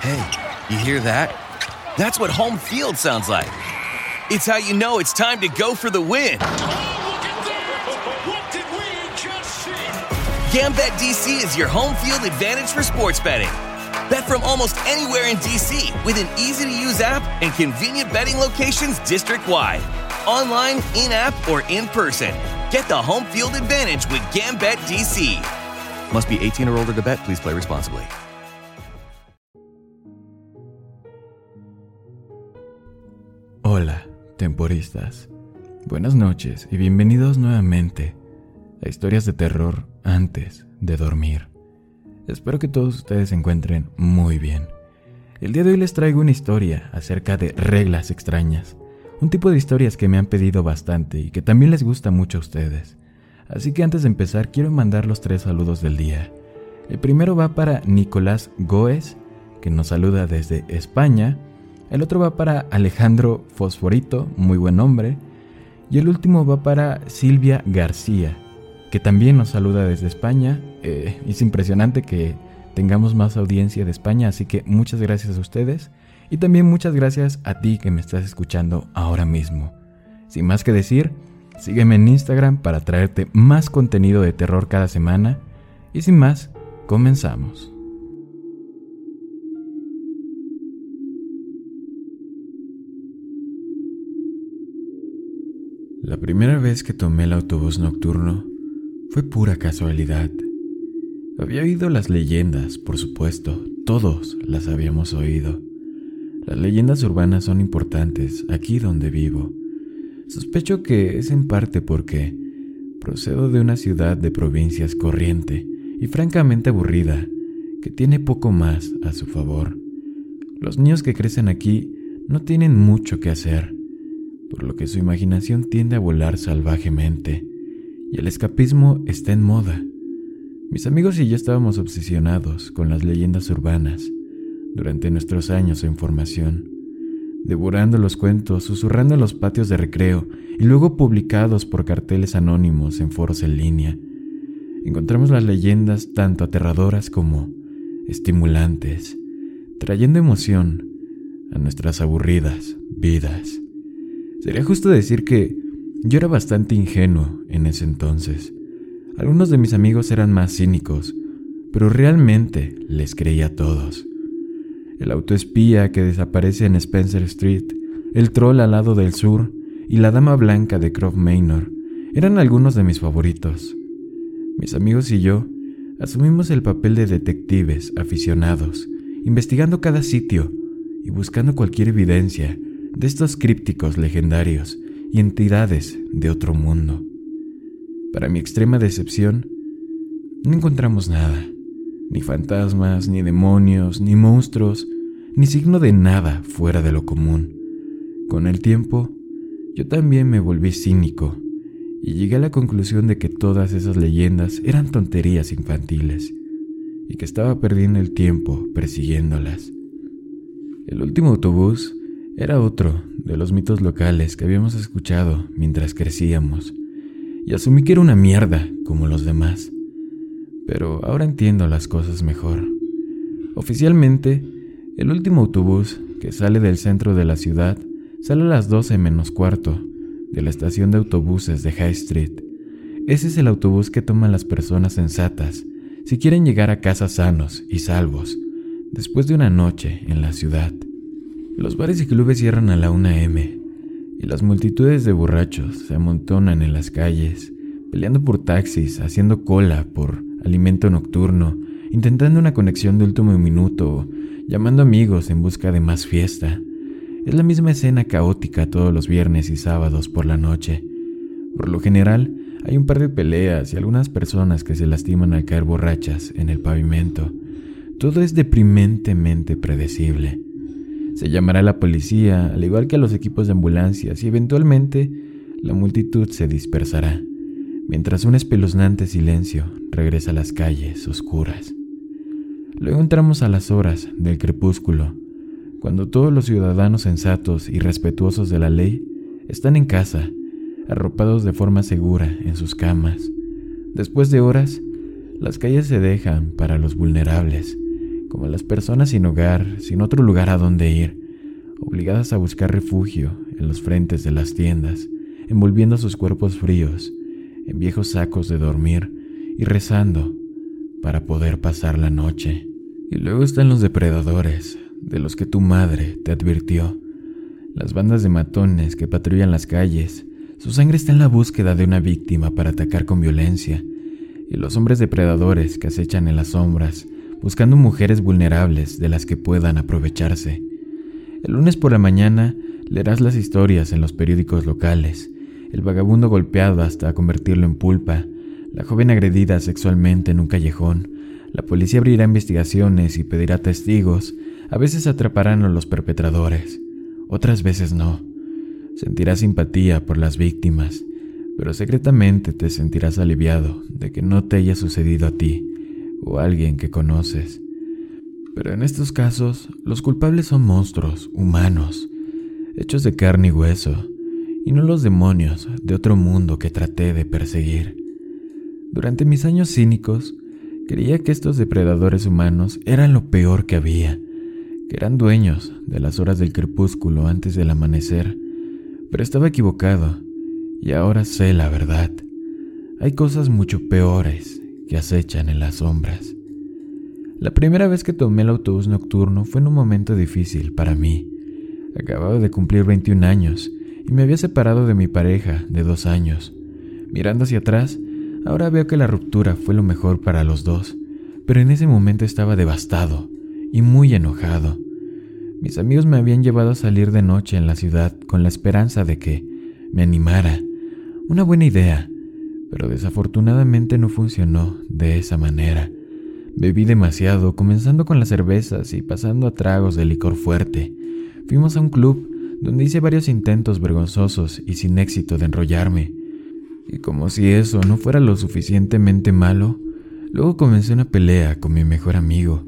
Hey, you hear that? That's what home field sounds like. It's how you know it's time to go for the win. But what did we just see? Gambit DC is your home field advantage for sports betting. Bet from almost anywhere in DC with an easy to use app and convenient betting locations district wide. Online, in app, or in person. Get the home field advantage with Gambit DC. Must be 18 or older to bet. Please play responsibly. Temporistas. Buenas noches y bienvenidos nuevamente a historias de terror antes de dormir. Espero que todos ustedes se encuentren muy bien. El día de hoy les traigo una historia acerca de reglas extrañas, un tipo de historias que me han pedido bastante y que también les gusta mucho a ustedes. Así que antes de empezar quiero mandar los tres saludos del día. El primero va para Nicolás Goes, que nos saluda desde España. El otro va para Alejandro Fosforito, muy buen nombre. Y el último va para Silvia García, que también nos saluda desde España. Eh, es impresionante que tengamos más audiencia de España, así que muchas gracias a ustedes. Y también muchas gracias a ti que me estás escuchando ahora mismo. Sin más que decir, sígueme en Instagram para traerte más contenido de terror cada semana. Y sin más, comenzamos. La primera vez que tomé el autobús nocturno fue pura casualidad. Había oído las leyendas, por supuesto, todos las habíamos oído. Las leyendas urbanas son importantes aquí donde vivo. Sospecho que es en parte porque procedo de una ciudad de provincias corriente y francamente aburrida, que tiene poco más a su favor. Los niños que crecen aquí no tienen mucho que hacer por lo que su imaginación tiende a volar salvajemente, y el escapismo está en moda. Mis amigos y yo estábamos obsesionados con las leyendas urbanas durante nuestros años en formación, devorando los cuentos, susurrando en los patios de recreo y luego publicados por carteles anónimos en foros en línea. Encontramos las leyendas tanto aterradoras como estimulantes, trayendo emoción a nuestras aburridas vidas. Sería justo decir que yo era bastante ingenuo en ese entonces. Algunos de mis amigos eran más cínicos, pero realmente les creía a todos. El autoespía que desaparece en Spencer Street, el troll al lado del sur y la dama blanca de Croft Manor eran algunos de mis favoritos. Mis amigos y yo asumimos el papel de detectives aficionados, investigando cada sitio y buscando cualquier evidencia de estos crípticos legendarios y entidades de otro mundo. Para mi extrema decepción, no encontramos nada, ni fantasmas, ni demonios, ni monstruos, ni signo de nada fuera de lo común. Con el tiempo, yo también me volví cínico y llegué a la conclusión de que todas esas leyendas eran tonterías infantiles y que estaba perdiendo el tiempo persiguiéndolas. El último autobús era otro de los mitos locales que habíamos escuchado mientras crecíamos, y asumí que era una mierda como los demás. Pero ahora entiendo las cosas mejor. Oficialmente, el último autobús que sale del centro de la ciudad sale a las 12 menos cuarto de la estación de autobuses de High Street. Ese es el autobús que toman las personas sensatas si quieren llegar a casa sanos y salvos después de una noche en la ciudad. Los bares y clubes cierran a la 1 m y las multitudes de borrachos se amontonan en las calles, peleando por taxis, haciendo cola por alimento nocturno, intentando una conexión de último minuto, llamando amigos en busca de más fiesta. Es la misma escena caótica todos los viernes y sábados por la noche. Por lo general, hay un par de peleas y algunas personas que se lastiman al caer borrachas en el pavimento. Todo es deprimentemente predecible. Se llamará a la policía, al igual que a los equipos de ambulancias, y eventualmente la multitud se dispersará, mientras un espeluznante silencio regresa a las calles oscuras. Luego entramos a las horas del crepúsculo, cuando todos los ciudadanos sensatos y respetuosos de la ley están en casa, arropados de forma segura en sus camas. Después de horas, las calles se dejan para los vulnerables, como las personas sin hogar, sin otro lugar a donde ir, obligadas a buscar refugio en los frentes de las tiendas, envolviendo sus cuerpos fríos en viejos sacos de dormir y rezando para poder pasar la noche. Y luego están los depredadores, de los que tu madre te advirtió, las bandas de matones que patrullan las calles. Su sangre está en la búsqueda de una víctima para atacar con violencia, y los hombres depredadores que acechan en las sombras, buscando mujeres vulnerables de las que puedan aprovecharse. El lunes por la mañana leerás las historias en los periódicos locales, el vagabundo golpeado hasta convertirlo en pulpa, la joven agredida sexualmente en un callejón, la policía abrirá investigaciones y pedirá testigos, a veces atraparán a los perpetradores, otras veces no. Sentirás simpatía por las víctimas, pero secretamente te sentirás aliviado de que no te haya sucedido a ti o alguien que conoces. Pero en estos casos, los culpables son monstruos, humanos, hechos de carne y hueso, y no los demonios de otro mundo que traté de perseguir. Durante mis años cínicos, creía que estos depredadores humanos eran lo peor que había, que eran dueños de las horas del crepúsculo antes del amanecer, pero estaba equivocado, y ahora sé la verdad. Hay cosas mucho peores que acechan en las sombras. La primera vez que tomé el autobús nocturno fue en un momento difícil para mí. Acababa de cumplir 21 años y me había separado de mi pareja de dos años. Mirando hacia atrás, ahora veo que la ruptura fue lo mejor para los dos, pero en ese momento estaba devastado y muy enojado. Mis amigos me habían llevado a salir de noche en la ciudad con la esperanza de que me animara. Una buena idea, pero desafortunadamente no funcionó de esa manera. Bebí demasiado, comenzando con las cervezas y pasando a tragos de licor fuerte. Fuimos a un club donde hice varios intentos vergonzosos y sin éxito de enrollarme. Y como si eso no fuera lo suficientemente malo, luego comencé una pelea con mi mejor amigo.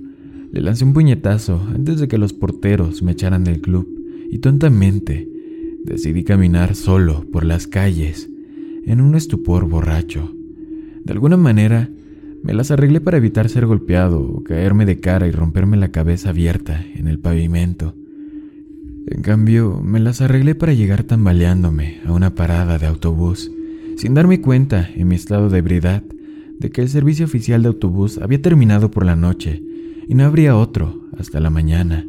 Le lancé un puñetazo antes de que los porteros me echaran del club y tontamente decidí caminar solo por las calles en un estupor borracho. De alguna manera, me las arreglé para evitar ser golpeado o caerme de cara y romperme la cabeza abierta en el pavimento. En cambio, me las arreglé para llegar tambaleándome a una parada de autobús, sin darme cuenta, en mi estado de ebriedad, de que el servicio oficial de autobús había terminado por la noche y no habría otro hasta la mañana.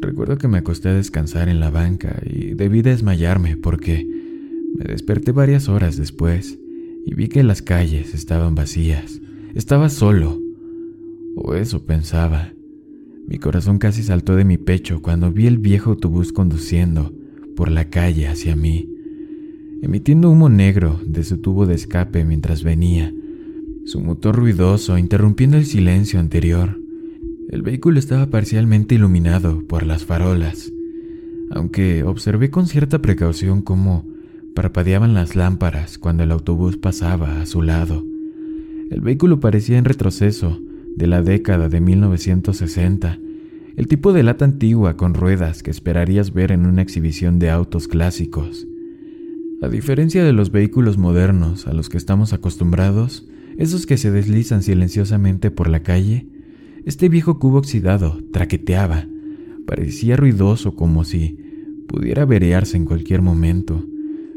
Recuerdo que me acosté a descansar en la banca y debí desmayarme porque me desperté varias horas después y vi que las calles estaban vacías. Estaba solo. O eso pensaba. Mi corazón casi saltó de mi pecho cuando vi el viejo autobús conduciendo por la calle hacia mí, emitiendo humo negro de su tubo de escape mientras venía, su motor ruidoso interrumpiendo el silencio anterior. El vehículo estaba parcialmente iluminado por las farolas, aunque observé con cierta precaución cómo Parpadeaban las lámparas cuando el autobús pasaba a su lado. El vehículo parecía en retroceso de la década de 1960, el tipo de lata antigua con ruedas que esperarías ver en una exhibición de autos clásicos. A diferencia de los vehículos modernos a los que estamos acostumbrados, esos que se deslizan silenciosamente por la calle, este viejo cubo oxidado traqueteaba, parecía ruidoso como si pudiera verearse en cualquier momento.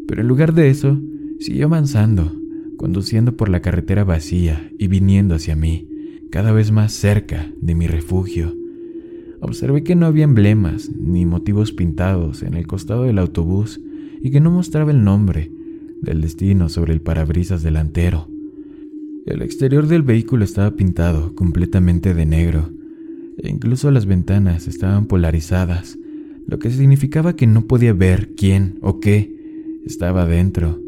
Pero en lugar de eso, siguió avanzando, conduciendo por la carretera vacía y viniendo hacia mí, cada vez más cerca de mi refugio. Observé que no había emblemas ni motivos pintados en el costado del autobús y que no mostraba el nombre del destino sobre el parabrisas delantero. El exterior del vehículo estaba pintado completamente de negro e incluso las ventanas estaban polarizadas, lo que significaba que no podía ver quién o qué estaba dentro.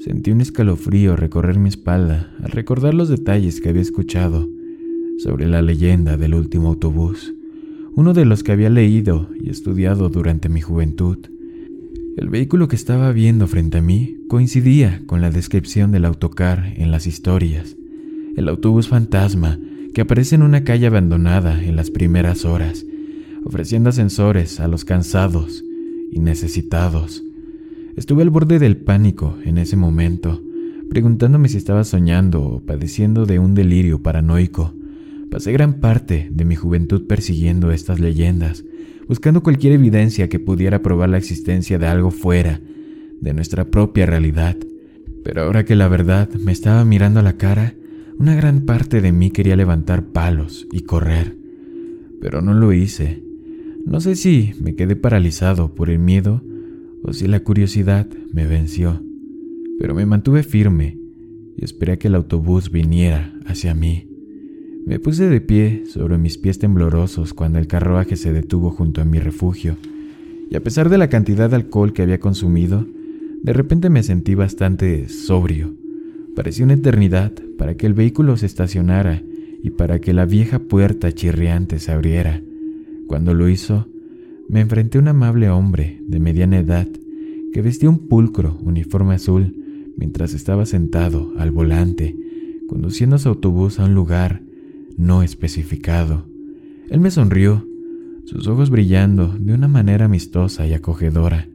Sentí un escalofrío recorrer mi espalda al recordar los detalles que había escuchado sobre la leyenda del último autobús, uno de los que había leído y estudiado durante mi juventud. El vehículo que estaba viendo frente a mí coincidía con la descripción del autocar en las historias, el autobús fantasma que aparece en una calle abandonada en las primeras horas, ofreciendo ascensores a los cansados y necesitados Estuve al borde del pánico en ese momento, preguntándome si estaba soñando o padeciendo de un delirio paranoico, Pasé gran parte de mi juventud persiguiendo estas leyendas, buscando cualquier evidencia que pudiera probar la existencia de algo fuera de nuestra propia realidad. Pero ahora que la verdad me estaba mirando a la cara, una gran parte de mí quería levantar palos y correr. Pero no lo hice. No sé si me quedé paralizado por el miedo o si la curiosidad me venció. Pero me mantuve firme y esperé a que el autobús viniera hacia mí. Me puse de pie sobre mis pies temblorosos cuando el carruaje se detuvo junto a mi refugio, y a pesar de la cantidad de alcohol que había consumido, de repente me sentí bastante sobrio. Parecía una eternidad para que el vehículo se estacionara y para que la vieja puerta chirriante se abriera. Cuando lo hizo, me enfrenté a un amable hombre de mediana edad que vestía un pulcro uniforme azul mientras estaba sentado al volante, conduciendo su autobús a un lugar no especificado. Él me sonrió, sus ojos brillando de una manera amistosa y acogedora.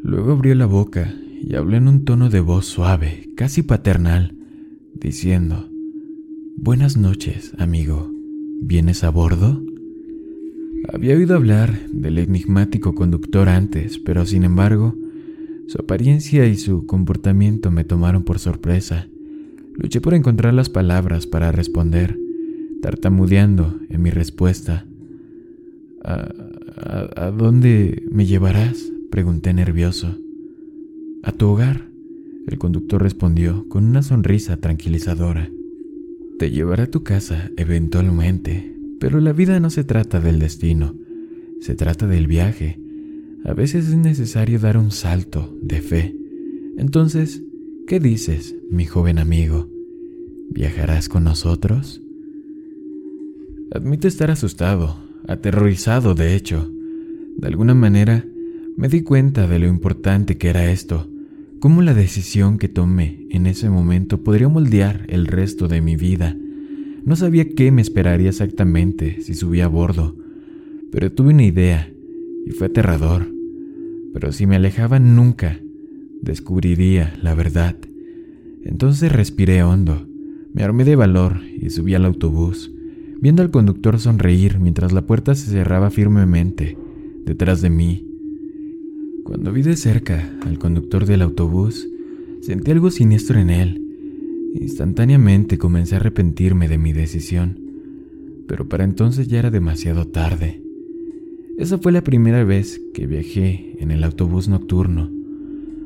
Luego abrió la boca y habló en un tono de voz suave, casi paternal, diciendo, Buenas noches, amigo. ¿Vienes a bordo? Había oído hablar del enigmático conductor antes, pero sin embargo, su apariencia y su comportamiento me tomaron por sorpresa. Luché por encontrar las palabras para responder, tartamudeando en mi respuesta. ¿A, dónde me llevarás? pregunté nervioso. A tu hogar, el conductor respondió con una sonrisa tranquilizadora. Te llevará a tu casa eventualmente, pero la vida no se trata del destino, se trata del viaje. A veces es necesario dar un salto de fe. Entonces, ¿qué dices, mi joven amigo? ¿Viajarás con nosotros? Admito estar asustado, aterrorizado de hecho. De alguna manera, me di cuenta de lo importante que era esto, cómo la decisión que tomé en ese momento podría moldear el resto de mi vida. No sabía qué me esperaría exactamente si subía a bordo, pero tuve una idea y fue aterrador. Pero si me alejaba nunca, descubriría la verdad. Entonces respiré hondo, me armé de valor y subí al autobús viendo al conductor sonreír mientras la puerta se cerraba firmemente detrás de mí. Cuando vi de cerca al conductor del autobús, sentí algo siniestro en él. Instantáneamente comencé a arrepentirme de mi decisión, pero para entonces ya era demasiado tarde. Esa fue la primera vez que viajé en el autobús nocturno.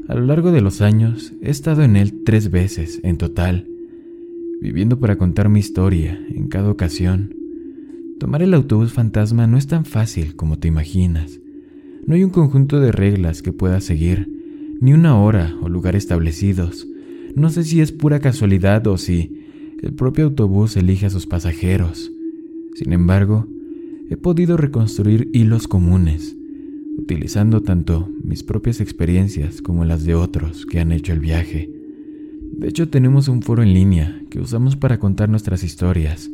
A lo largo de los años he estado en él tres veces en total, viviendo para contar mi historia en cada ocasión. Tomar el autobús fantasma no es tan fácil como te imaginas. No hay un conjunto de reglas que puedas seguir, ni una hora o lugar establecidos. No sé si es pura casualidad o si el propio autobús elige a sus pasajeros. Sin embargo, he podido reconstruir hilos comunes, utilizando tanto mis propias experiencias como las de otros que han hecho el viaje. De hecho, tenemos un foro en línea que usamos para contar nuestras historias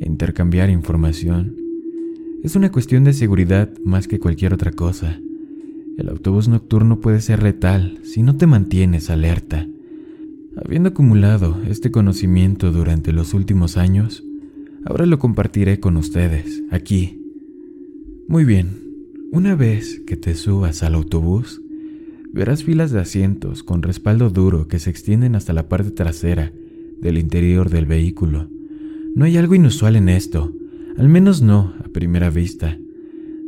e intercambiar información. Es una cuestión de seguridad más que cualquier otra cosa. El autobús nocturno puede ser letal si no te mantienes alerta. Habiendo acumulado este conocimiento durante los últimos años, ahora lo compartiré con ustedes, aquí. Muy bien, una vez que te subas al autobús, verás filas de asientos con respaldo duro que se extienden hasta la parte trasera del interior del vehículo. No hay algo inusual en esto, al menos no a primera vista.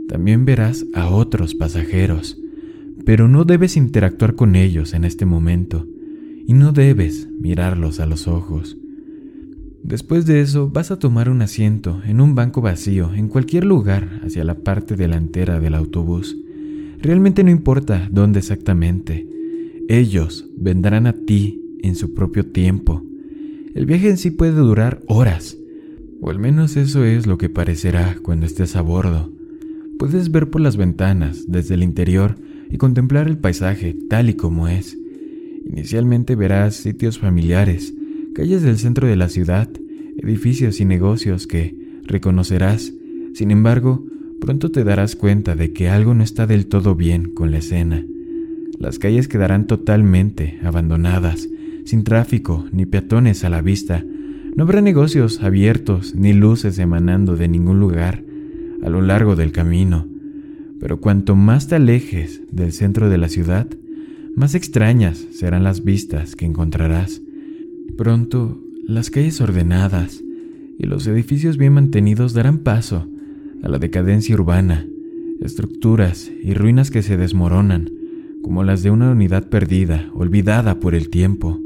También verás a otros pasajeros, pero no debes interactuar con ellos en este momento y no debes mirarlos a los ojos. Después de eso vas a tomar un asiento en un banco vacío en cualquier lugar hacia la parte delantera del autobús. Realmente no importa dónde exactamente. Ellos vendrán a ti en su propio tiempo. El viaje en sí puede durar horas, o al menos eso es lo que parecerá cuando estés a bordo. Puedes ver por las ventanas desde el interior y contemplar el paisaje tal y como es. Inicialmente verás sitios familiares, calles del centro de la ciudad, edificios y negocios que reconocerás. Sin embargo, pronto te darás cuenta de que algo no está del todo bien con la escena. Las calles quedarán totalmente abandonadas, sin tráfico ni peatones a la vista. No habrá negocios abiertos ni luces emanando de ningún lugar a lo largo del camino, pero cuanto más te alejes del centro de la ciudad, más extrañas serán las vistas que encontrarás. Pronto, las calles ordenadas y los edificios bien mantenidos darán paso a la decadencia urbana, estructuras y ruinas que se desmoronan, como las de una unidad perdida, olvidada por el tiempo.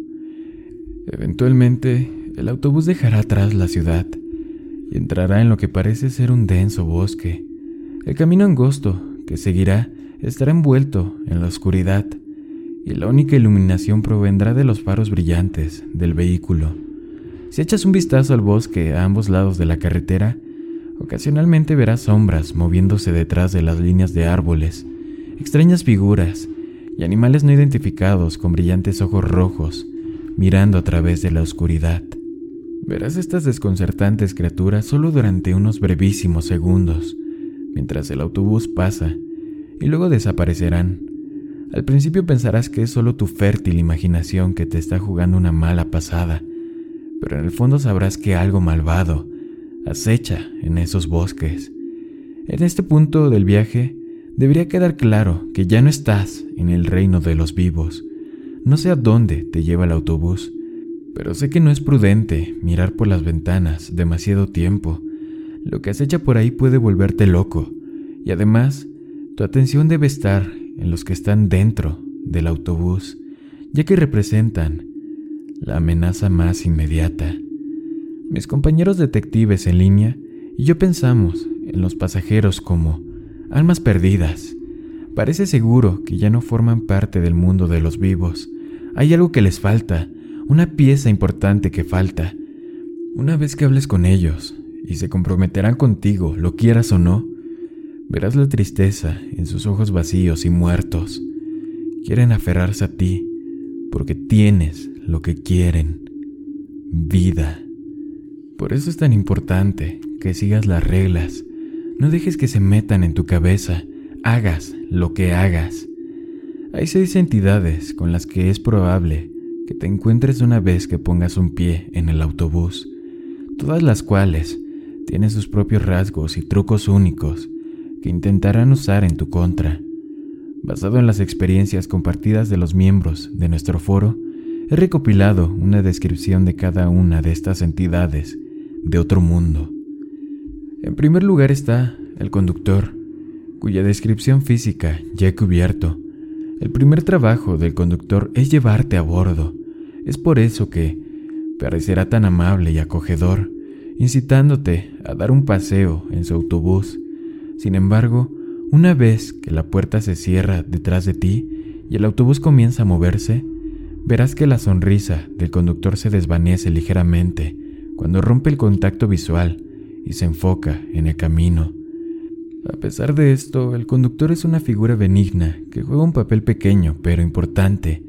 Eventualmente, el autobús dejará atrás la ciudad y entrará en lo que parece ser un denso bosque. El camino angosto que seguirá estará envuelto en la oscuridad y la única iluminación provendrá de los faros brillantes del vehículo. Si echas un vistazo al bosque a ambos lados de la carretera, ocasionalmente verás sombras moviéndose detrás de las líneas de árboles, extrañas figuras y animales no identificados con brillantes ojos rojos mirando a través de la oscuridad. Verás estas desconcertantes criaturas solo durante unos brevísimos segundos, mientras el autobús pasa, y luego desaparecerán. Al principio pensarás que es solo tu fértil imaginación que te está jugando una mala pasada, pero en el fondo sabrás que algo malvado acecha en esos bosques. En este punto del viaje, debería quedar claro que ya no estás en el reino de los vivos, no sé a dónde te lleva el autobús, pero sé que no es prudente mirar por las ventanas demasiado tiempo. Lo que acecha por ahí puede volverte loco, y además, tu atención debe estar en los que están dentro del autobús, ya que representan la amenaza más inmediata. Mis compañeros detectives en línea y yo pensamos en los pasajeros como almas perdidas. Parece seguro que ya no forman parte del mundo de los vivos, hay algo que les falta, una pieza importante que falta. Una vez que hables con ellos y se comprometerán contigo, lo quieras o no, verás la tristeza en sus ojos vacíos y muertos. Quieren aferrarse a ti porque tienes lo que quieren, vida. Por eso es tan importante que sigas las reglas. No dejes que se metan en tu cabeza. Hagas lo que hagas. Hay seis entidades con las que es probable que te encuentres una vez que pongas un pie en el autobús, todas las cuales tienen sus propios rasgos y trucos únicos que intentarán usar en tu contra. Basado en las experiencias compartidas de los miembros de nuestro foro, he recopilado una descripción de cada una de estas entidades de otro mundo. En primer lugar está el conductor, cuya descripción física ya he cubierto el primer trabajo del conductor es llevarte a bordo. Es por eso que parecerá tan amable y acogedor, incitándote a dar un paseo en su autobús. Sin embargo, una vez que la puerta se cierra detrás de ti y el autobús comienza a moverse, verás que la sonrisa del conductor se desvanece ligeramente cuando rompe el contacto visual y se enfoca en el camino. A pesar de esto, el conductor es una figura benigna que juega un papel pequeño pero importante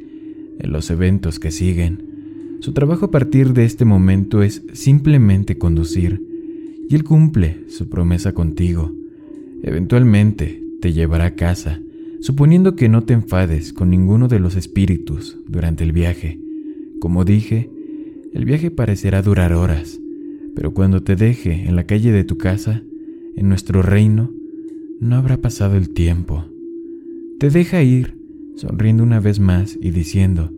en los eventos que siguen. Su trabajo a partir de este momento es simplemente conducir y él cumple su promesa contigo. Eventualmente te llevará a casa, suponiendo que no te enfades con ninguno de los espíritus durante el viaje. Como dije, el viaje parecerá durar horas, pero cuando te deje en la calle de tu casa, en nuestro reino, no habrá pasado el tiempo. Te deja ir, sonriendo una vez más y diciendo,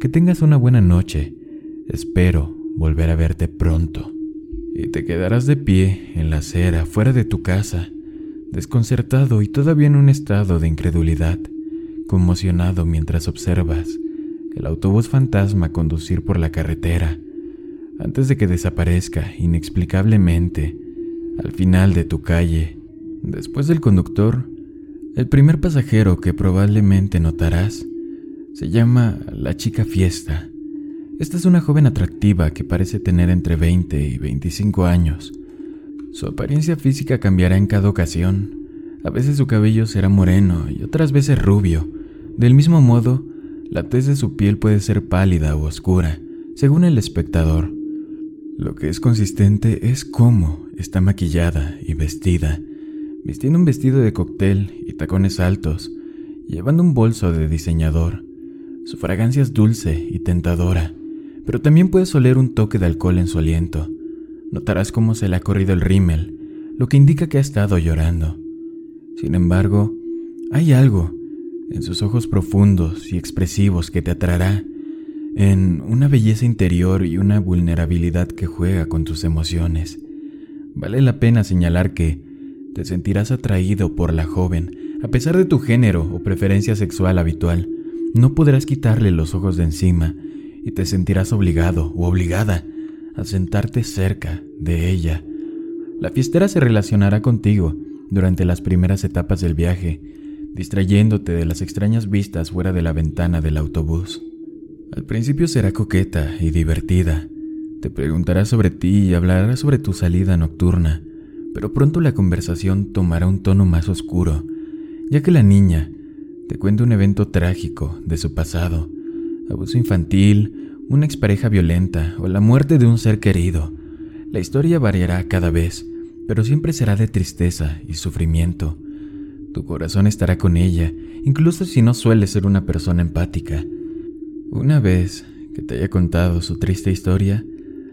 que tengas una buena noche, espero volver a verte pronto. Y te quedarás de pie en la acera fuera de tu casa, desconcertado y todavía en un estado de incredulidad, conmocionado mientras observas el autobús fantasma conducir por la carretera, antes de que desaparezca inexplicablemente al final de tu calle Después del conductor, el primer pasajero que probablemente notarás se llama la chica fiesta. Esta es una joven atractiva que parece tener entre 20 y 25 años. Su apariencia física cambiará en cada ocasión. A veces su cabello será moreno y otras veces rubio. Del mismo modo, la tez de su piel puede ser pálida o oscura, según el espectador. Lo que es consistente es cómo está maquillada y vestida vistiendo un vestido de cóctel y tacones altos, llevando un bolso de diseñador. Su fragancia es dulce y tentadora, pero también puedes oler un toque de alcohol en su aliento. Notarás cómo se le ha corrido el rímel, lo que indica que ha estado llorando. Sin embargo, hay algo en sus ojos profundos y expresivos que te atraerá, en una belleza interior y una vulnerabilidad que juega con tus emociones. Vale la pena señalar que te sentirás atraído por la joven, a pesar de tu género o preferencia sexual habitual. No podrás quitarle los ojos de encima y te sentirás obligado o obligada a sentarte cerca de ella. La fiestera se relacionará contigo durante las primeras etapas del viaje, distrayéndote de las extrañas vistas fuera de la ventana del autobús. Al principio será coqueta y divertida. Te preguntará sobre ti y hablará sobre tu salida nocturna, pero pronto la conversación tomará un tono más oscuro, ya que la niña te cuenta un evento trágico de su pasado, abuso infantil, una expareja violenta o la muerte de un ser querido. La historia variará cada vez, pero siempre será de tristeza y sufrimiento. Tu corazón estará con ella, incluso si no suele ser una persona empática. Una vez que te haya contado su triste historia,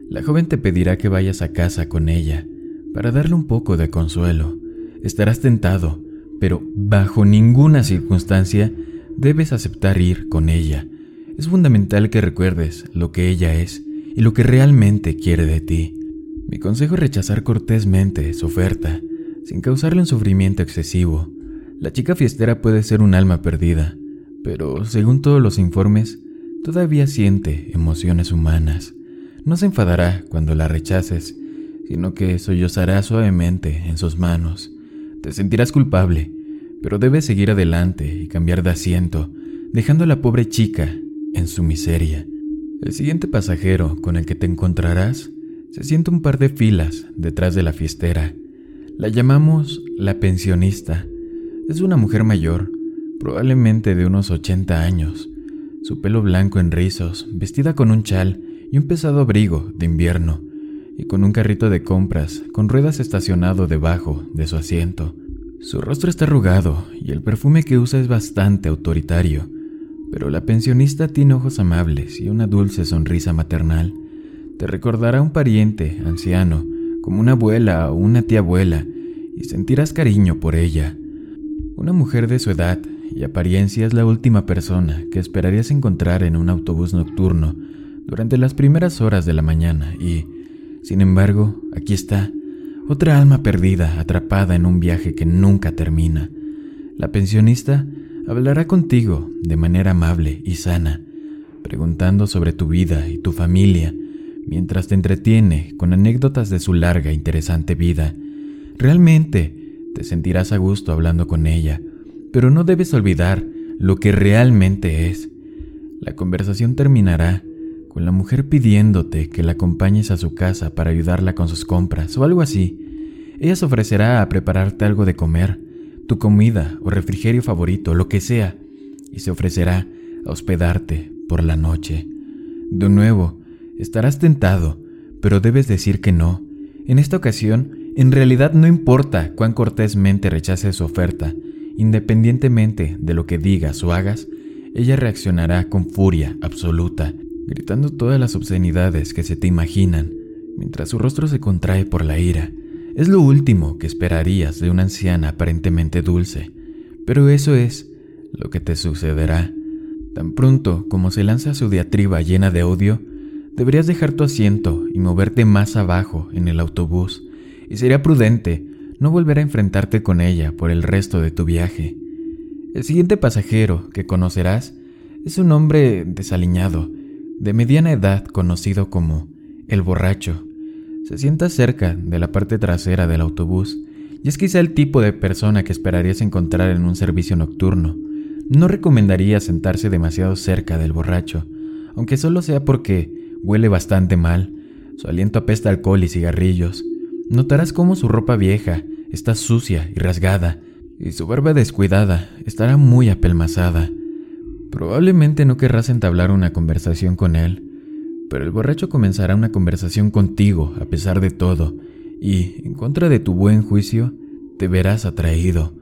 la joven te pedirá que vayas a casa con ella para darle un poco de consuelo. Estarás tentado, pero bajo ninguna circunstancia debes aceptar ir con ella. Es fundamental que recuerdes lo que ella es y lo que realmente quiere de ti. Mi consejo es rechazar cortésmente su oferta, sin causarle un sufrimiento excesivo. La chica fiestera puede ser un alma perdida, pero según todos los informes, todavía siente emociones humanas. No se enfadará cuando la rechaces, sino que sollozará suavemente en sus manos. Te sentirás culpable, pero debes seguir adelante y cambiar de asiento, dejando a la pobre chica en su miseria. El siguiente pasajero con el que te encontrarás se sienta un par de filas detrás de la fiestera. La llamamos la pensionista es una mujer mayor, probablemente de unos 80 años, su pelo blanco en rizos, vestida con un chal y un pesado abrigo de invierno, y con un carrito de compras con ruedas estacionado debajo de su asiento. Su rostro está arrugado y el perfume que usa es bastante autoritario, pero la pensionista tiene ojos amables y una dulce sonrisa maternal. Te recordará un pariente anciano, como una abuela o una tía abuela, y sentirás cariño por ella. Una mujer de su edad y apariencia es la última persona que esperarías encontrar en un autobús nocturno durante las primeras horas de la mañana y, sin embargo, aquí está, otra alma perdida atrapada en un viaje que nunca termina. La pensionista hablará contigo de manera amable y sana, preguntando sobre tu vida y tu familia, mientras te entretiene con anécdotas de su larga e interesante vida. Realmente, te sentirás a gusto hablando con ella, pero no debes olvidar lo que realmente es. La conversación terminará con la mujer pidiéndote que la acompañes a su casa para ayudarla con sus compras o algo así. Ella se ofrecerá a prepararte algo de comer, tu comida o refrigerio favorito, lo que sea, y se ofrecerá a hospedarte por la noche. De nuevo, estarás tentado, pero debes decir que no. En esta ocasión, en realidad no importa cuán cortésmente rechace su oferta, independientemente de lo que digas o hagas, ella reaccionará con furia absoluta, gritando todas las obscenidades que se te imaginan, mientras su rostro se contrae por la ira. Es lo último que esperarías de una anciana aparentemente dulce, pero eso es lo que te sucederá. Tan pronto como se lanza su diatriba llena de odio, deberías dejar tu asiento y moverte más abajo en el autobús, y sería prudente no volver a enfrentarte con ella por el resto de tu viaje. El siguiente pasajero que conocerás es un hombre desaliñado, de mediana edad conocido como el borracho. Se sienta cerca de la parte trasera del autobús y es quizá el tipo de persona que esperarías encontrar en un servicio nocturno. No recomendaría sentarse demasiado cerca del borracho, aunque solo sea porque huele bastante mal, su aliento apesta alcohol y cigarrillos, Notarás cómo su ropa vieja está sucia y rasgada, y su barba descuidada estará muy apelmazada. Probablemente no querrás entablar una conversación con él, pero el borracho comenzará una conversación contigo a pesar de todo, y, en contra de tu buen juicio, te verás atraído.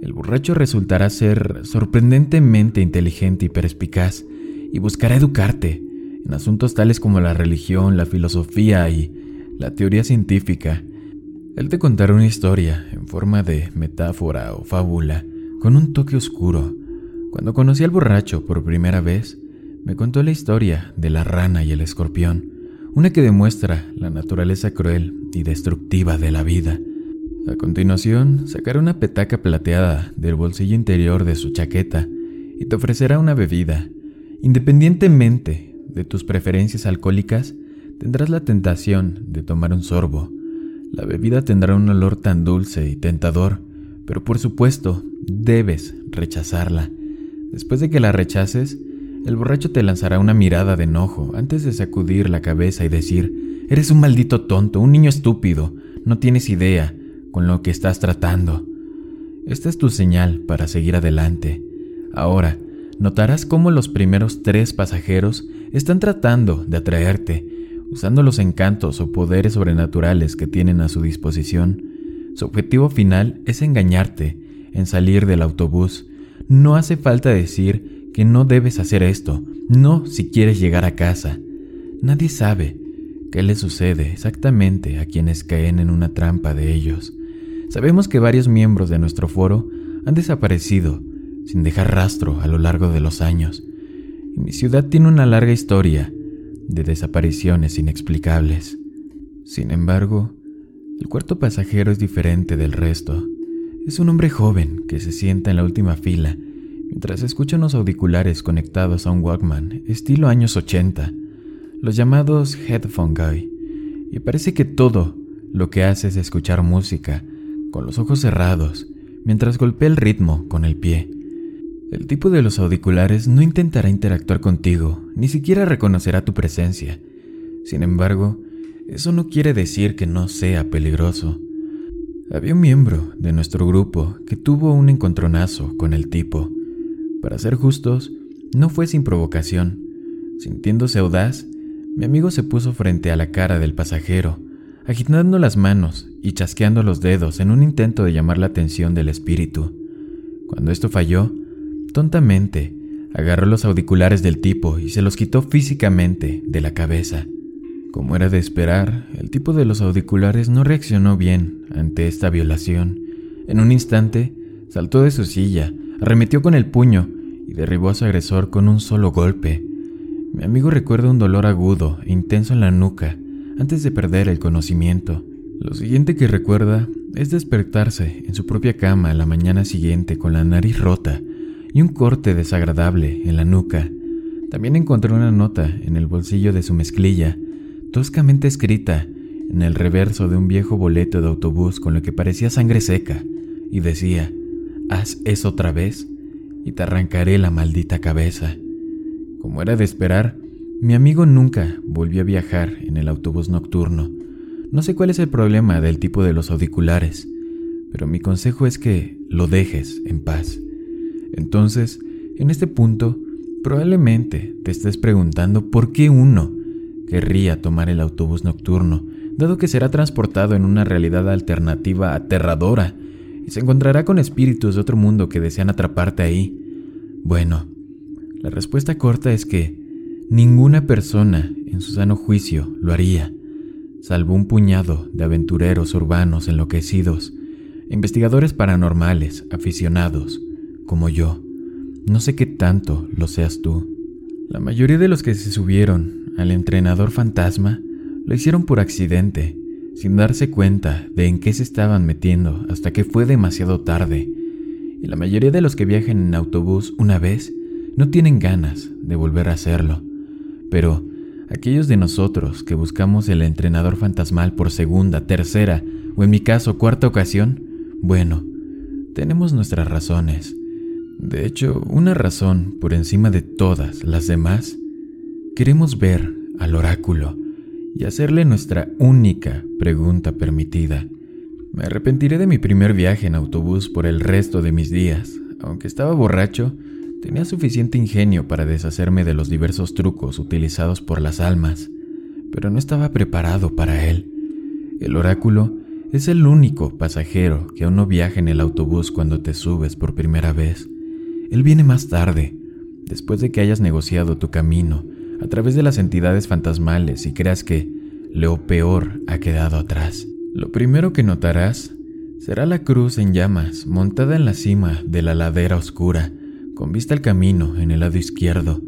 El borracho resultará ser sorprendentemente inteligente y perspicaz, y buscará educarte, en asuntos tales como la religión, la filosofía y la teoría científica. Él te contará una historia en forma de metáfora o fábula, con un toque oscuro. Cuando conocí al borracho por primera vez, me contó la historia de la rana y el escorpión, una que demuestra la naturaleza cruel y destructiva de la vida. A continuación, sacará una petaca plateada del bolsillo interior de su chaqueta y te ofrecerá una bebida. Independientemente de tus preferencias alcohólicas, tendrás la tentación de tomar un sorbo. La bebida tendrá un olor tan dulce y tentador, pero por supuesto debes rechazarla. Después de que la rechaces, el borracho te lanzará una mirada de enojo antes de sacudir la cabeza y decir, eres un maldito tonto, un niño estúpido, no tienes idea con lo que estás tratando. Esta es tu señal para seguir adelante. Ahora, notarás cómo los primeros tres pasajeros están tratando de atraerte, usando los encantos o poderes sobrenaturales que tienen a su disposición. Su objetivo final es engañarte en salir del autobús. No hace falta decir que no debes hacer esto, no si quieres llegar a casa. Nadie sabe qué le sucede exactamente a quienes caen en una trampa de ellos. Sabemos que varios miembros de nuestro foro han desaparecido sin dejar rastro a lo largo de los años. Y mi ciudad tiene una larga historia de desapariciones inexplicables. Sin embargo, el cuarto pasajero es diferente del resto. Es un hombre joven que se sienta en la última fila mientras escucha unos auriculares conectados a un Walkman estilo años 80, los llamados Headphone Guy, y parece que todo lo que hace es escuchar música, con los ojos cerrados, mientras golpea el ritmo con el pie. El tipo de los auriculares no intentará interactuar contigo, ni siquiera reconocerá tu presencia. Sin embargo, eso no quiere decir que no sea peligroso. Había un miembro de nuestro grupo que tuvo un encontronazo con el tipo, para ser justos, no fue sin provocación. Sintiéndose audaz, mi amigo se puso frente a la cara del pasajero, agitando las manos y chasqueando los dedos en un intento de llamar la atención del espíritu. Cuando esto falló, tontamente, agarró los auriculares del tipo y se los quitó físicamente de la cabeza. Como era de esperar, el tipo de los auriculares no reaccionó bien ante esta violación. En un instante, saltó de su silla Arremetió con el puño y derribó a su agresor con un solo golpe. Mi amigo recuerda un dolor agudo e intenso en la nuca antes de perder el conocimiento. Lo siguiente que recuerda es despertarse en su propia cama la mañana siguiente con la nariz rota y un corte desagradable en la nuca. También encontró una nota en el bolsillo de su mezclilla, toscamente escrita en el reverso de un viejo boleto de autobús con lo que parecía sangre seca, y decía, haz eso otra vez y te arrancaré la maldita cabeza. Como era de esperar, mi amigo nunca volvió a viajar en el autobús nocturno. No sé cuál es el problema del tipo de los auriculares, pero mi consejo es que lo dejes en paz. Entonces, en este punto, probablemente te estés preguntando por qué uno querría tomar el autobús nocturno, dado que será transportado en una realidad alternativa aterradora y se encontrará con espíritus de otro mundo que desean atraparte ahí. Bueno, la respuesta corta es que ninguna persona en su sano juicio lo haría, salvo un puñado de aventureros urbanos enloquecidos, investigadores paranormales, aficionados, como yo. No sé qué tanto lo seas tú. La mayoría de los que se subieron al entrenador fantasma lo hicieron por accidente sin darse cuenta de en qué se estaban metiendo hasta que fue demasiado tarde. Y la mayoría de los que viajan en autobús una vez no tienen ganas de volver a hacerlo. Pero aquellos de nosotros que buscamos el entrenador fantasmal por segunda, tercera o en mi caso cuarta ocasión, bueno, tenemos nuestras razones. De hecho, una razón por encima de todas las demás, queremos ver al oráculo y hacerle nuestra única pregunta permitida. Me arrepentiré de mi primer viaje en autobús por el resto de mis días. Aunque estaba borracho, tenía suficiente ingenio para deshacerme de los diversos trucos utilizados por las almas, pero no estaba preparado para él. El oráculo es el único pasajero que aún no viaja en el autobús cuando te subes por primera vez. Él viene más tarde, después de que hayas negociado tu camino a través de las entidades fantasmales y creas que lo peor ha quedado atrás. Lo primero que notarás será la cruz en llamas montada en la cima de la ladera oscura, con vista al camino en el lado izquierdo.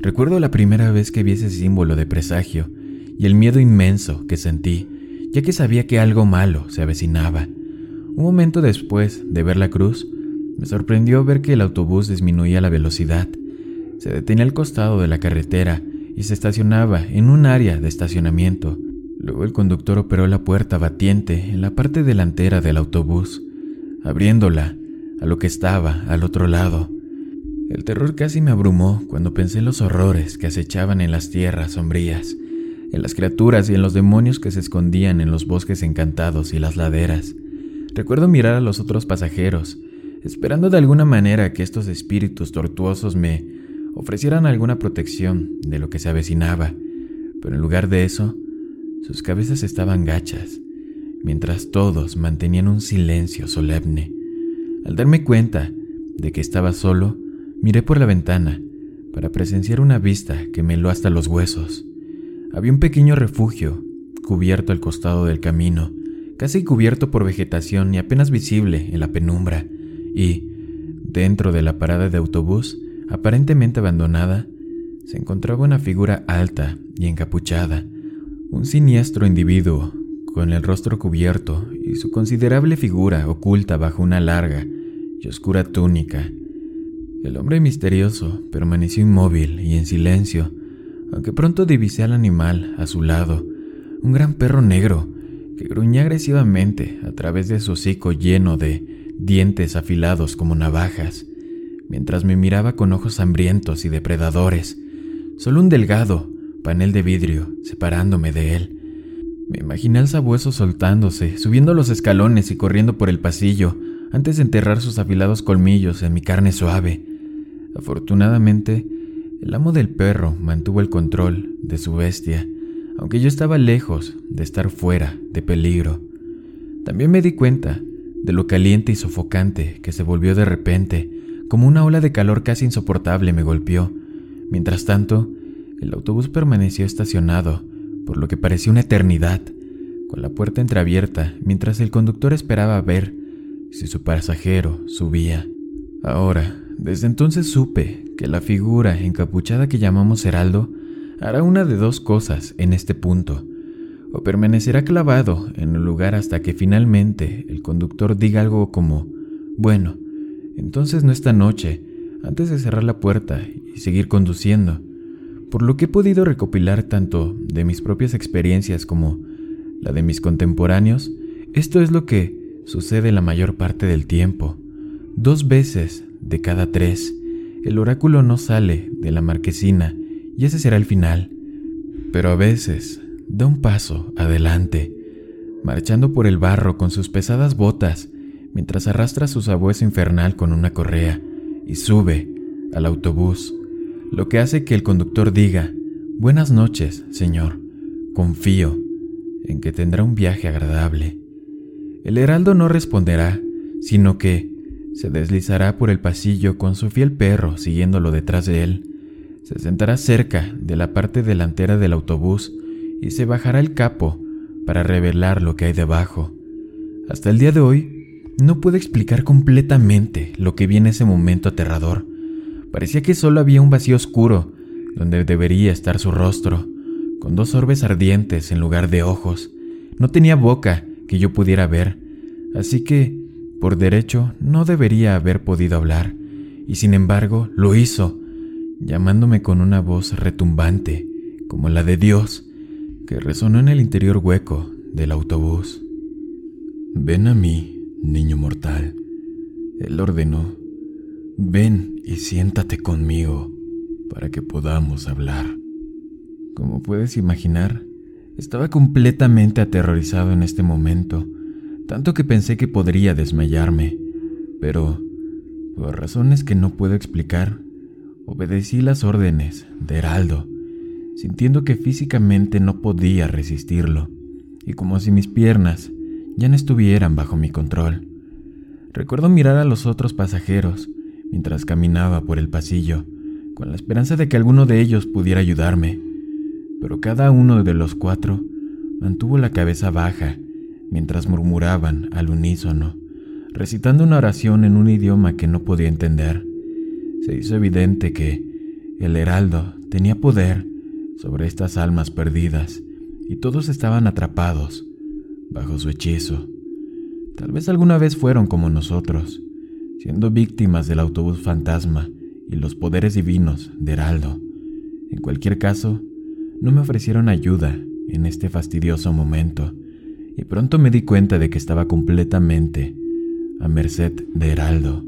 Recuerdo la primera vez que vi ese símbolo de presagio y el miedo inmenso que sentí, ya que sabía que algo malo se avecinaba. Un momento después de ver la cruz, me sorprendió ver que el autobús disminuía la velocidad. Se detenía al costado de la carretera y se estacionaba en un área de estacionamiento. Luego el conductor operó la puerta batiente en la parte delantera del autobús, abriéndola a lo que estaba al otro lado. El terror casi me abrumó cuando pensé en los horrores que acechaban en las tierras sombrías, en las criaturas y en los demonios que se escondían en los bosques encantados y las laderas. Recuerdo mirar a los otros pasajeros, esperando de alguna manera que estos espíritus tortuosos me ofrecieran alguna protección de lo que se avecinaba, pero en lugar de eso, sus cabezas estaban gachas, mientras todos mantenían un silencio solemne. Al darme cuenta de que estaba solo, Miré por la ventana para presenciar una vista que me heló hasta los huesos. Había un pequeño refugio cubierto al costado del camino, casi cubierto por vegetación y apenas visible en la penumbra, y, dentro de la parada de autobús, aparentemente abandonada, se encontraba una figura alta y encapuchada, un siniestro individuo con el rostro cubierto y su considerable figura oculta bajo una larga y oscura túnica. El hombre misterioso permaneció inmóvil y en silencio, aunque pronto divisé al animal a su lado, un gran perro negro que gruñía agresivamente a través de su hocico lleno de dientes afilados como navajas, mientras me miraba con ojos hambrientos y depredadores, solo un delgado panel de vidrio separándome de él. Me imaginé al sabueso soltándose, subiendo los escalones y corriendo por el pasillo antes de enterrar sus afilados colmillos en mi carne suave. Afortunadamente, el amo del perro mantuvo el control de su bestia, aunque yo estaba lejos de estar fuera de peligro. También me di cuenta de lo caliente y sofocante que se volvió de repente, como una ola de calor casi insoportable me golpeó. Mientras tanto, el autobús permaneció estacionado, por lo que parecía una eternidad, con la puerta entreabierta mientras el conductor esperaba ver si su pasajero subía. Ahora, desde entonces supe que la figura encapuchada que llamamos Heraldo hará una de dos cosas en este punto. O permanecerá clavado en el lugar hasta que finalmente el conductor diga algo como, bueno, entonces no esta noche, antes de cerrar la puerta y seguir conduciendo. Por lo que he podido recopilar tanto de mis propias experiencias como la de mis contemporáneos, esto es lo que sucede la mayor parte del tiempo. Dos veces de cada tres, el oráculo no sale de la marquesina y ese será el final. Pero a veces da un paso adelante, marchando por el barro con sus pesadas botas, mientras arrastra su sabueso infernal con una correa y sube al autobús, lo que hace que el conductor diga, Buenas noches, señor, confío en que tendrá un viaje agradable. El heraldo no responderá, sino que, se deslizará por el pasillo con su fiel perro siguiéndolo detrás de él. Se sentará cerca de la parte delantera del autobús y se bajará el capo para revelar lo que hay debajo. Hasta el día de hoy, no puedo explicar completamente lo que vi en ese momento aterrador. Parecía que solo había un vacío oscuro donde debería estar su rostro, con dos orbes ardientes en lugar de ojos. No tenía boca que yo pudiera ver, así que por derecho no debería haber podido hablar, y sin embargo lo hizo, llamándome con una voz retumbante, como la de Dios, que resonó en el interior hueco del autobús. Ven a mí, niño mortal. Él ordenó, ven y siéntate conmigo para que podamos hablar. Como puedes imaginar, estaba completamente aterrorizado en este momento tanto que pensé que podría desmayarme, pero, por razones que no puedo explicar, obedecí las órdenes de Heraldo, sintiendo que físicamente no podía resistirlo, y como si mis piernas ya no estuvieran bajo mi control. Recuerdo mirar a los otros pasajeros mientras caminaba por el pasillo, con la esperanza de que alguno de ellos pudiera ayudarme, pero cada uno de los cuatro mantuvo la cabeza baja mientras murmuraban al unísono, recitando una oración en un idioma que no podía entender. Se hizo evidente que el heraldo tenía poder sobre estas almas perdidas y todos estaban atrapados bajo su hechizo. Tal vez alguna vez fueron como nosotros, siendo víctimas del autobús fantasma y los poderes divinos de Heraldo. En cualquier caso, no me ofrecieron ayuda en este fastidioso momento, y pronto me di cuenta de que estaba completamente a merced de Heraldo.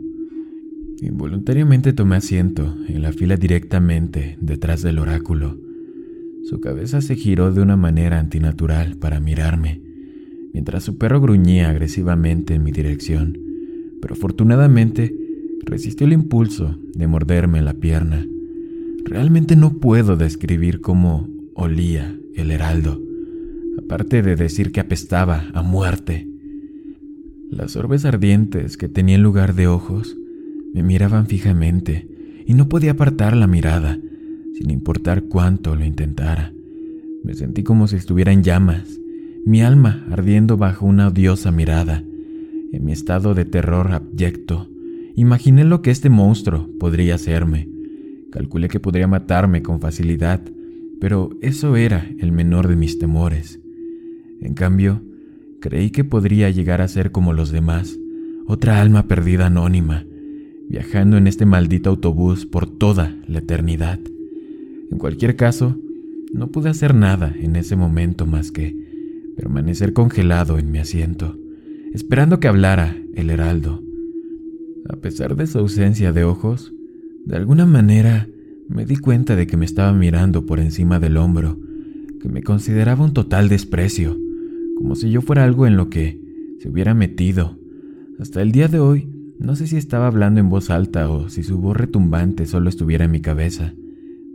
Involuntariamente tomé asiento en la fila directamente detrás del oráculo. Su cabeza se giró de una manera antinatural para mirarme, mientras su perro gruñía agresivamente en mi dirección, pero afortunadamente resistió el impulso de morderme la pierna. Realmente no puedo describir cómo olía el heraldo, aparte de decir que apestaba a muerte. Las orbes ardientes que tenía en lugar de ojos me miraban fijamente y no podía apartar la mirada, sin importar cuánto lo intentara. Me sentí como si estuviera en llamas, mi alma ardiendo bajo una odiosa mirada. En mi estado de terror abyecto, imaginé lo que este monstruo podría hacerme. Calculé que podría matarme con facilidad, pero eso era el menor de mis temores. En cambio, creí que podría llegar a ser como los demás, otra alma perdida anónima, viajando en este maldito autobús por toda la eternidad. En cualquier caso, no pude hacer nada en ese momento más que permanecer congelado en mi asiento, esperando que hablara el heraldo. A pesar de su ausencia de ojos, de alguna manera me di cuenta de que me estaba mirando por encima del hombro, que me consideraba un total desprecio, como si yo fuera algo en lo que se hubiera metido. Hasta el día de hoy, no sé si estaba hablando en voz alta o si su voz retumbante solo estuviera en mi cabeza.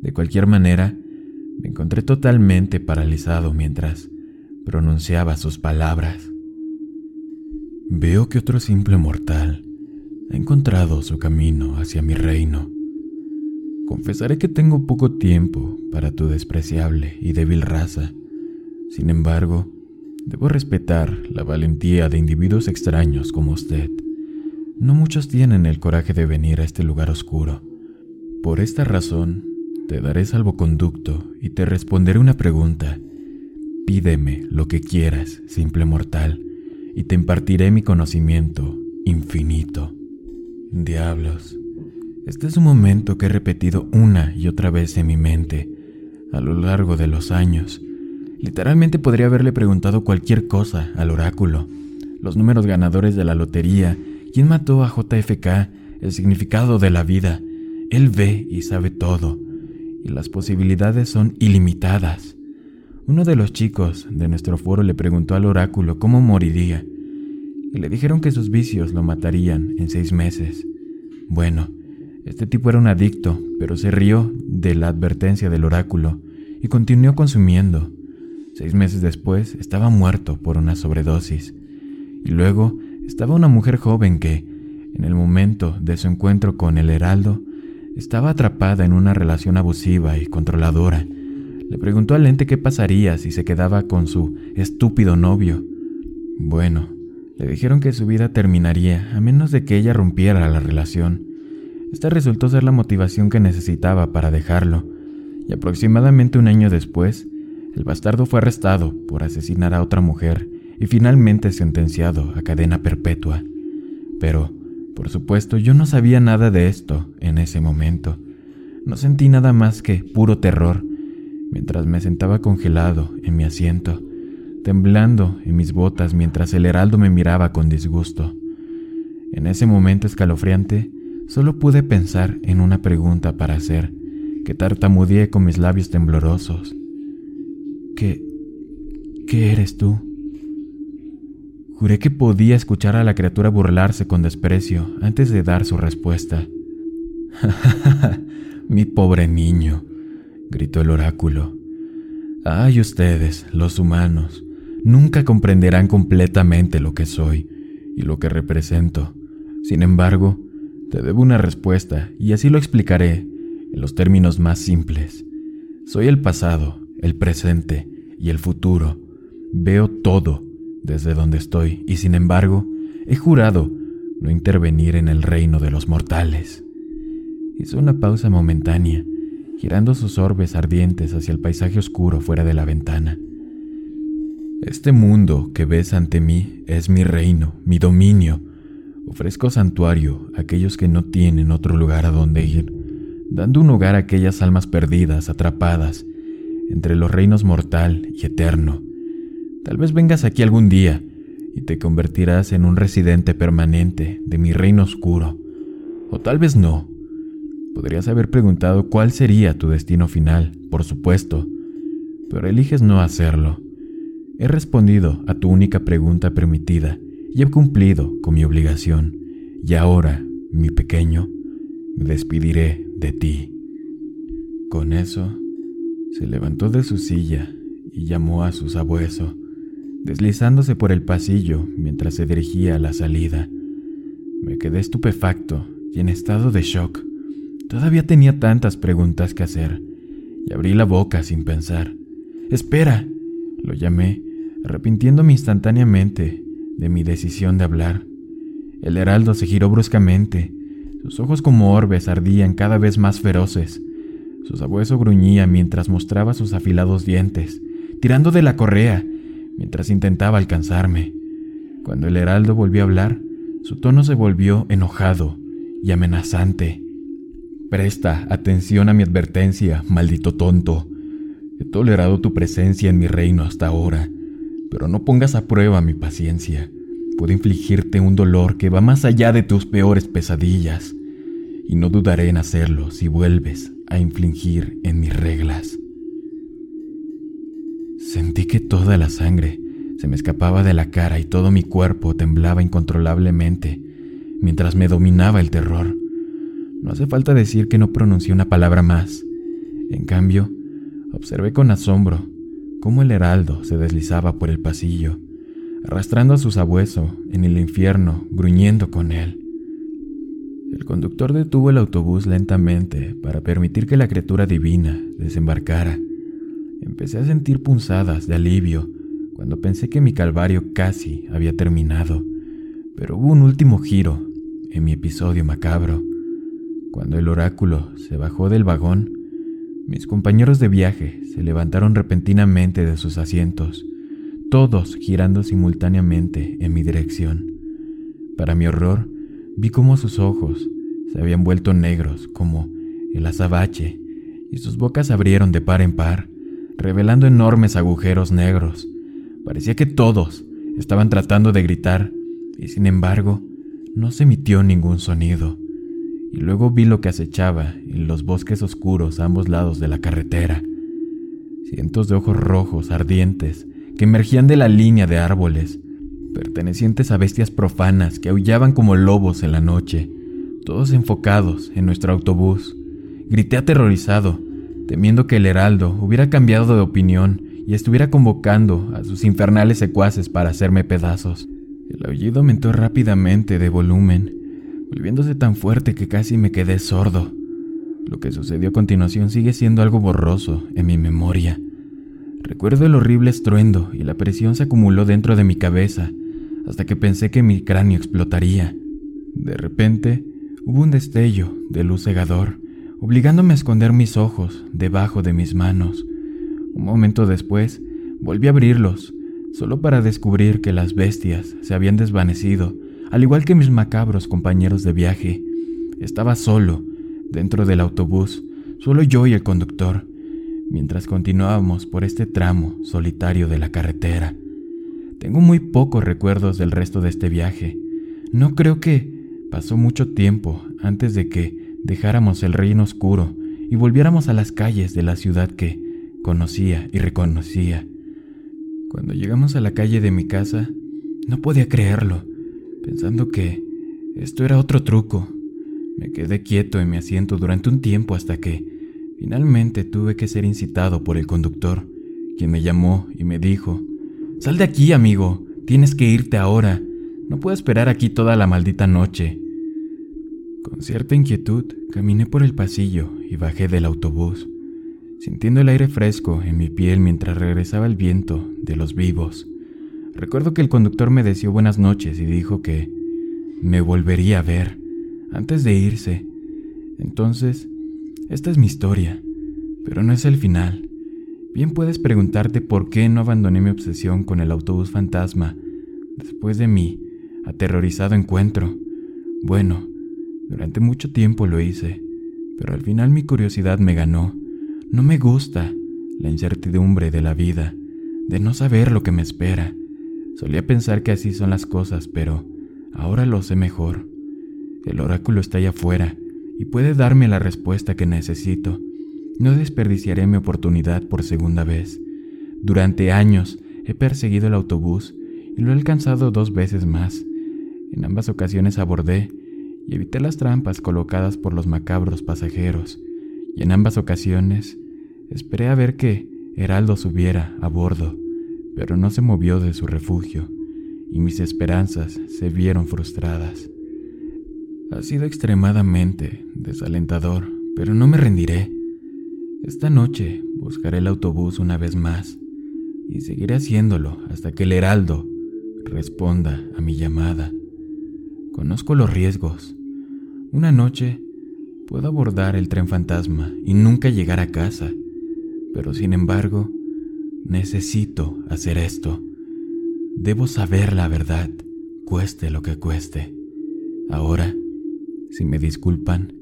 De cualquier manera, me encontré totalmente paralizado mientras pronunciaba sus palabras. Veo que otro simple mortal ha encontrado su camino hacia mi reino. Confesaré que tengo poco tiempo para tu despreciable y débil raza. Sin embargo, debo respetar la valentía de individuos extraños como usted. No muchos tienen el coraje de venir a este lugar oscuro. Por esta razón, te daré salvoconducto y te responderé una pregunta. Pídeme lo que quieras, simple mortal, y te impartiré mi conocimiento infinito. Diablos, este es un momento que he repetido una y otra vez en mi mente a lo largo de los años. Literalmente podría haberle preguntado cualquier cosa al oráculo, los números ganadores de la lotería, quién mató a JFK, el significado de la vida. Él ve y sabe todo, y las posibilidades son ilimitadas. Uno de los chicos de nuestro foro le preguntó al oráculo cómo moriría, y le dijeron que sus vicios lo matarían en seis meses. Bueno, este tipo era un adicto, pero se rió de la advertencia del oráculo y continuó consumiendo. Seis meses después estaba muerto por una sobredosis. Y luego estaba una mujer joven que, en el momento de su encuentro con el heraldo, estaba atrapada en una relación abusiva y controladora. Le preguntó al ente qué pasaría si se quedaba con su estúpido novio. Bueno, le dijeron que su vida terminaría a menos de que ella rompiera la relación. Esta resultó ser la motivación que necesitaba para dejarlo, y aproximadamente un año después, el bastardo fue arrestado por asesinar a otra mujer y finalmente sentenciado a cadena perpetua. Pero, por supuesto, yo no sabía nada de esto en ese momento. No sentí nada más que puro terror mientras me sentaba congelado en mi asiento, temblando en mis botas mientras el heraldo me miraba con disgusto. En ese momento escalofriante, Solo pude pensar en una pregunta para hacer, que tartamudeé con mis labios temblorosos. ¿Qué... qué eres tú? Juré que podía escuchar a la criatura burlarse con desprecio antes de dar su respuesta. Mi pobre niño, gritó el oráculo. Ay, ustedes, los humanos, nunca comprenderán completamente lo que soy y lo que represento. Sin embargo, te debo una respuesta y así lo explicaré en los términos más simples. Soy el pasado, el presente y el futuro. Veo todo desde donde estoy y sin embargo he jurado no intervenir en el reino de los mortales. Hizo una pausa momentánea, girando sus orbes ardientes hacia el paisaje oscuro fuera de la ventana. Este mundo que ves ante mí es mi reino, mi dominio. Ofrezco santuario a aquellos que no tienen otro lugar a donde ir, dando un hogar a aquellas almas perdidas, atrapadas entre los reinos mortal y eterno. Tal vez vengas aquí algún día y te convertirás en un residente permanente de mi reino oscuro. O tal vez no. Podrías haber preguntado cuál sería tu destino final, por supuesto, pero eliges no hacerlo. He respondido a tu única pregunta permitida y he cumplido con mi obligación. Y ahora, mi pequeño, me despediré de ti. Con eso, se levantó de su silla y llamó a su sabueso, deslizándose por el pasillo mientras se dirigía a la salida. Me quedé estupefacto y en estado de shock. Todavía tenía tantas preguntas que hacer y abrí la boca sin pensar. Espera, lo llamé, arrepintiéndome instantáneamente de mi decisión de hablar. El heraldo se giró bruscamente, sus ojos como orbes ardían cada vez más feroces. Su sabueso gruñía mientras mostraba sus afilados dientes, tirando de la correa mientras intentaba alcanzarme. Cuando el heraldo volvió a hablar, su tono se volvió enojado y amenazante. Presta atención a mi advertencia, maldito tonto. He tolerado tu presencia en mi reino hasta ahora, pero no pongas a prueba mi paciencia. Puedo infligirte un dolor que va más allá de tus peores pesadillas, y no dudaré en hacerlo si vuelves a infligir en mis reglas. Sentí que toda la sangre se me escapaba de la cara y todo mi cuerpo temblaba incontrolablemente mientras me dominaba el terror. No hace falta decir que no pronuncié una palabra más. En cambio, observé con asombro cómo el heraldo se deslizaba por el pasillo, arrastrando a su sabueso en el infierno, gruñendo con él. El conductor detuvo el autobús lentamente para permitir que la criatura divina desembarcara. Empecé a sentir punzadas de alivio cuando pensé que mi calvario casi había terminado, pero hubo un último giro en mi episodio macabro. Cuando el oráculo se bajó del vagón, mis compañeros de viaje se levantaron repentinamente de sus asientos, todos girando simultáneamente en mi dirección. Para mi horror, Vi cómo sus ojos se habían vuelto negros como el azabache y sus bocas abrieron de par en par, revelando enormes agujeros negros. Parecía que todos estaban tratando de gritar y sin embargo no se emitió ningún sonido. Y luego vi lo que acechaba en los bosques oscuros a ambos lados de la carretera. Cientos de ojos rojos ardientes que emergían de la línea de árboles pertenecientes a bestias profanas que aullaban como lobos en la noche, todos enfocados en nuestro autobús. Grité aterrorizado, temiendo que el heraldo hubiera cambiado de opinión y estuviera convocando a sus infernales secuaces para hacerme pedazos. El aullido aumentó rápidamente de volumen, volviéndose tan fuerte que casi me quedé sordo. Lo que sucedió a continuación sigue siendo algo borroso en mi memoria. Recuerdo el horrible estruendo y la presión se acumuló dentro de mi cabeza hasta que pensé que mi cráneo explotaría. De repente, hubo un destello de luz cegador, obligándome a esconder mis ojos debajo de mis manos. Un momento después, volví a abrirlos, solo para descubrir que las bestias se habían desvanecido, al igual que mis macabros compañeros de viaje. Estaba solo, dentro del autobús, solo yo y el conductor, mientras continuábamos por este tramo solitario de la carretera. Tengo muy pocos recuerdos del resto de este viaje. No creo que pasó mucho tiempo antes de que dejáramos el reino oscuro y volviéramos a las calles de la ciudad que conocía y reconocía. Cuando llegamos a la calle de mi casa, no podía creerlo, pensando que esto era otro truco. Me quedé quieto en mi asiento durante un tiempo hasta que finalmente tuve que ser incitado por el conductor, quien me llamó y me dijo Sal de aquí, amigo. Tienes que irte ahora. No puedo esperar aquí toda la maldita noche. Con cierta inquietud, caminé por el pasillo y bajé del autobús, sintiendo el aire fresco en mi piel mientras regresaba el viento de los vivos. Recuerdo que el conductor me deseó buenas noches y dijo que me volvería a ver antes de irse. Entonces, esta es mi historia, pero no es el final. Bien puedes preguntarte por qué no abandoné mi obsesión con el autobús fantasma después de mi aterrorizado encuentro. Bueno, durante mucho tiempo lo hice, pero al final mi curiosidad me ganó. No me gusta la incertidumbre de la vida, de no saber lo que me espera. Solía pensar que así son las cosas, pero ahora lo sé mejor. El oráculo está allá afuera y puede darme la respuesta que necesito. No desperdiciaré mi oportunidad por segunda vez. Durante años he perseguido el autobús y lo he alcanzado dos veces más. En ambas ocasiones abordé y evité las trampas colocadas por los macabros pasajeros, y en ambas ocasiones esperé a ver que Heraldo subiera a bordo, pero no se movió de su refugio, y mis esperanzas se vieron frustradas. Ha sido extremadamente desalentador, pero no me rendiré. Esta noche buscaré el autobús una vez más, y seguiré haciéndolo hasta que el Heraldo responda a mi llamada. Conozco los riesgos. Una noche puedo abordar el tren fantasma y nunca llegar a casa, pero sin embargo, necesito hacer esto. Debo saber la verdad, cueste lo que cueste. Ahora, si me disculpan,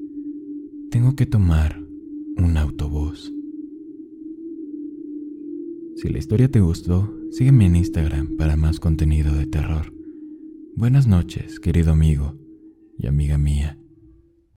tengo que tomar un autobús. Si la historia te gustó, sígueme en Instagram para más contenido de terror. Buenas noches, querido amigo y amiga mía.